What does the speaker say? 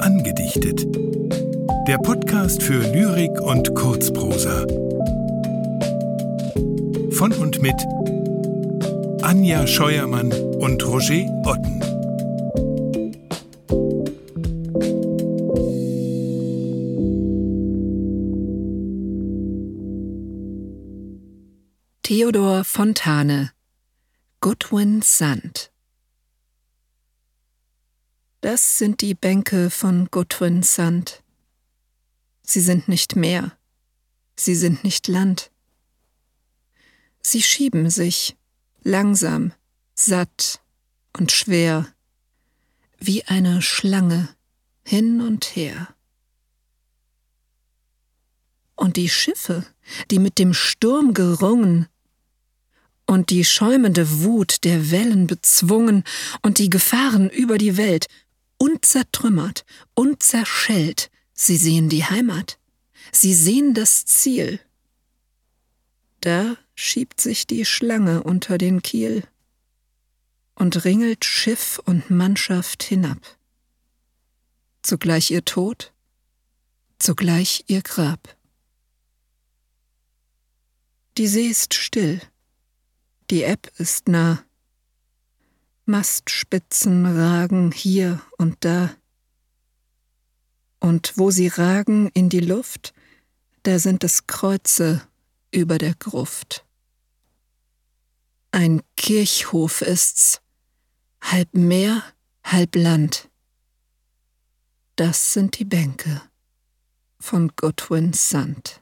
Angedichtet. Der Podcast für Lyrik und Kurzprosa. Von und mit Anja Scheuermann und Roger Otten. Theodor Fontane Goodwin Sand Das sind die Bänke von Goodwin Sand. Sie sind nicht Meer, sie sind nicht Land. Sie schieben sich, langsam, satt und schwer, wie eine Schlange hin und her. Und die Schiffe, die mit dem Sturm gerungen, und die schäumende Wut der Wellen bezwungen und die Gefahren über die Welt, unzertrümmert, unzerschellt, sie sehen die Heimat, sie sehen das Ziel. Da schiebt sich die Schlange unter den Kiel und ringelt Schiff und Mannschaft hinab. Zugleich ihr Tod, zugleich ihr Grab. Die See ist still, die Ebb ist nah. Mastspitzen ragen hier und da. Und wo sie ragen in die Luft, da sind es Kreuze über der Gruft. Ein Kirchhof ist's, halb Meer, halb Land. Das sind die Bänke von Goodwin Sand.